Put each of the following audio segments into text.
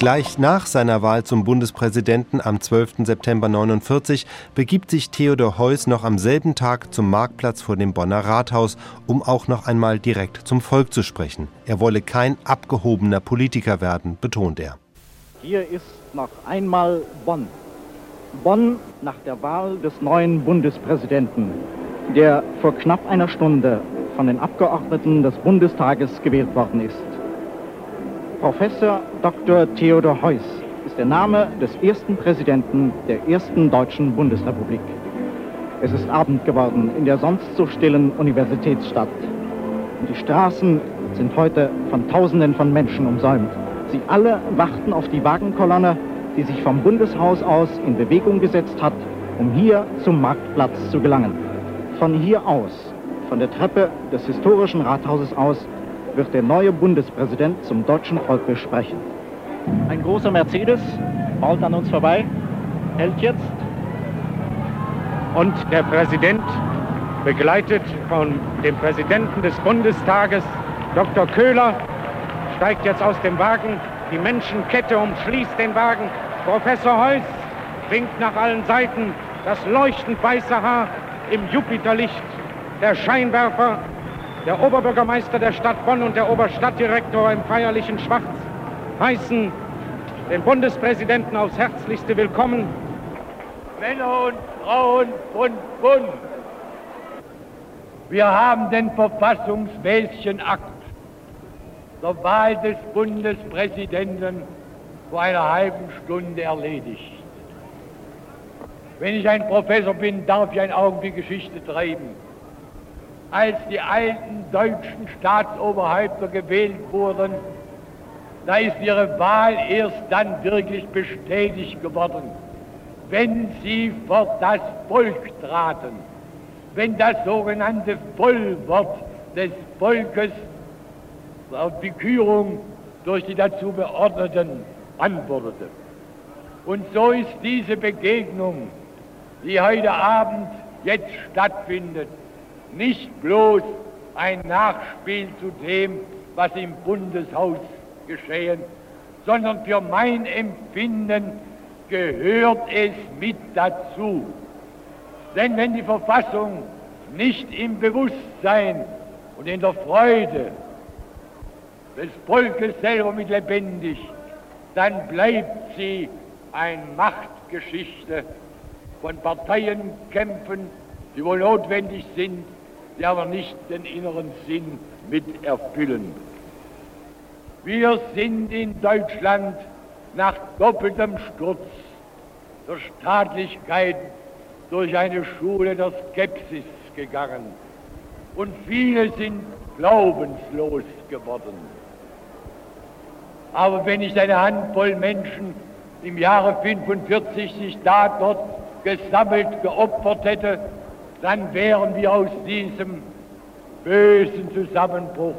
Gleich nach seiner Wahl zum Bundespräsidenten am 12. September 49 begibt sich Theodor Heuss noch am selben Tag zum Marktplatz vor dem Bonner Rathaus, um auch noch einmal direkt zum Volk zu sprechen. Er wolle kein abgehobener Politiker werden, betont er. Hier ist noch einmal Bonn. Bonn nach der Wahl des neuen Bundespräsidenten, der vor knapp einer Stunde von den Abgeordneten des Bundestages gewählt worden ist. Professor Dr. Theodor Heuss ist der Name des ersten Präsidenten der ersten deutschen Bundesrepublik. Es ist Abend geworden in der sonst so stillen Universitätsstadt. Und die Straßen sind heute von Tausenden von Menschen umsäumt. Sie alle warten auf die Wagenkolonne, die sich vom Bundeshaus aus in Bewegung gesetzt hat, um hier zum Marktplatz zu gelangen. Von hier aus, von der Treppe des historischen Rathauses aus, wird der neue Bundespräsident zum deutschen Volke sprechen. Ein großer Mercedes baut an uns vorbei, hält jetzt. Und der Präsident, begleitet von dem Präsidenten des Bundestages, Dr. Köhler, steigt jetzt aus dem Wagen. Die Menschenkette umschließt den Wagen. Professor Heuss winkt nach allen Seiten. Das leuchtend weiße Haar im Jupiterlicht. Der Scheinwerfer der Oberbürgermeister der Stadt Bonn und der Oberstadtdirektor im feierlichen Schwarz heißen den Bundespräsidenten aufs Herzlichste willkommen. Männer und Frauen von Bonn, wir haben den verfassungsmäßigen Akt der Wahl des Bundespräsidenten vor einer halben Stunde erledigt. Wenn ich ein Professor bin, darf ich ein Augenblick Geschichte treiben als die alten deutschen Staatsoberhäupter gewählt wurden, da ist ihre Wahl erst dann wirklich bestätigt geworden, wenn sie vor das Volk traten, wenn das sogenannte Vollwort des Volkes auf die Kürung durch die dazu Beordneten antwortete. Und so ist diese Begegnung, die heute Abend jetzt stattfindet, nicht bloß ein Nachspiel zu dem, was im Bundeshaus geschehen, sondern für mein Empfinden gehört es mit dazu. Denn wenn die Verfassung nicht im Bewusstsein und in der Freude des Volkes selber mit lebendig, dann bleibt sie eine Machtgeschichte von Parteienkämpfen, die wohl notwendig sind, die aber nicht den inneren Sinn mit erfüllen. Wir sind in Deutschland nach doppeltem Sturz der Staatlichkeit durch eine Schule der Skepsis gegangen und viele sind glaubenslos geworden. Aber wenn nicht eine Handvoll Menschen im Jahre 45 sich da dort gesammelt, geopfert hätte, dann wären wir aus diesem bösen Zusammenbruch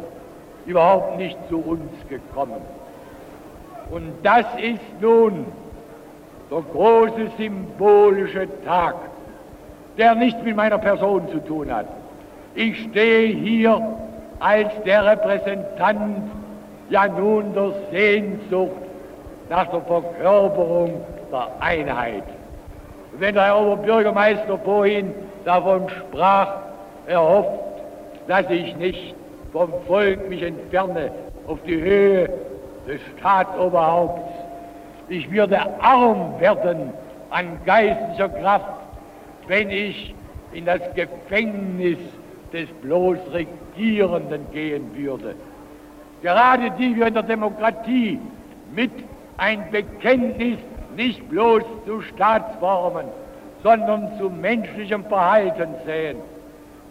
überhaupt nicht zu uns gekommen. Und das ist nun der große symbolische Tag, der nichts mit meiner Person zu tun hat. Ich stehe hier als der Repräsentant ja nun der Sehnsucht nach der Verkörperung der Einheit. Wenn der Oberbürgermeister vorhin davon sprach, er hofft, dass ich nicht vom Volk mich entferne auf die Höhe des Staatsoberhaupts. Ich würde arm werden an geistlicher Kraft, wenn ich in das Gefängnis des bloß Regierenden gehen würde. Gerade die wir in der Demokratie mit ein Bekenntnis nicht bloß zu Staatsformen, sondern zu menschlichem Verhalten sehen.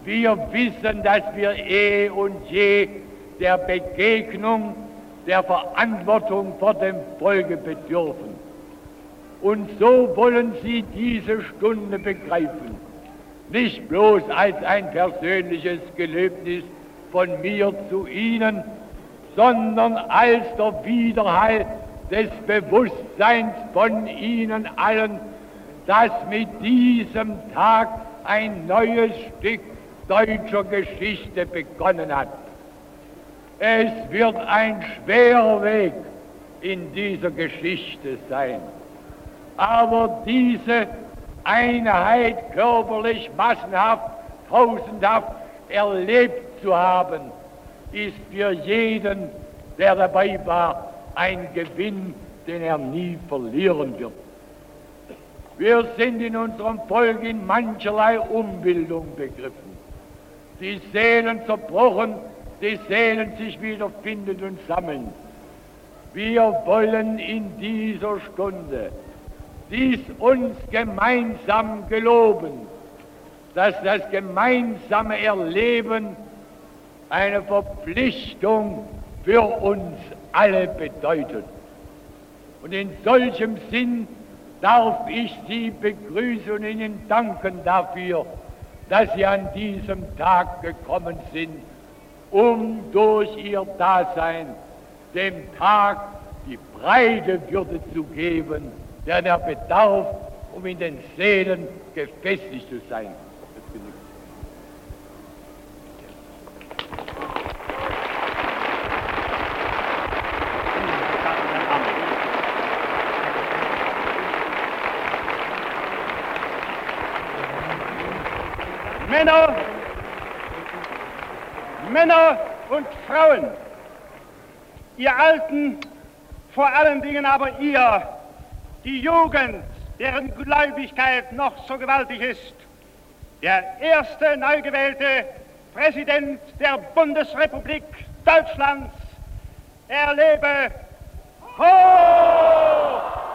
Wir wissen, dass wir eh und je der Begegnung, der Verantwortung vor dem Volke bedürfen. Und so wollen Sie diese Stunde begreifen, nicht bloß als ein persönliches Gelöbnis von mir zu Ihnen, sondern als der Widerhall des Bewusstseins von Ihnen allen, dass mit diesem Tag ein neues Stück deutscher Geschichte begonnen hat. Es wird ein schwerer Weg in dieser Geschichte sein. Aber diese Einheit körperlich, massenhaft, tausendhaft erlebt zu haben, ist für jeden, der dabei war, ein Gewinn, den er nie verlieren wird. Wir sind in unserem Volk in mancherlei Umbildung begriffen. Die Seelen zerbrochen, die Seelen sich wiederfinden und sammeln. Wir wollen in dieser Stunde dies uns gemeinsam geloben, dass das gemeinsame Erleben eine Verpflichtung für uns alle bedeutet. Und in solchem Sinn darf ich Sie begrüßen und Ihnen danken dafür, dass Sie an diesem Tag gekommen sind, um durch Ihr Dasein dem Tag die breite Würde zu geben, der der bedarf, um in den Seelen gefestigt zu sein. Männer, Männer und Frauen, ihr Alten, vor allen Dingen aber ihr, die Jugend, deren Gläubigkeit noch so gewaltig ist, der erste neu gewählte Präsident der Bundesrepublik Deutschlands, erlebe Hoch!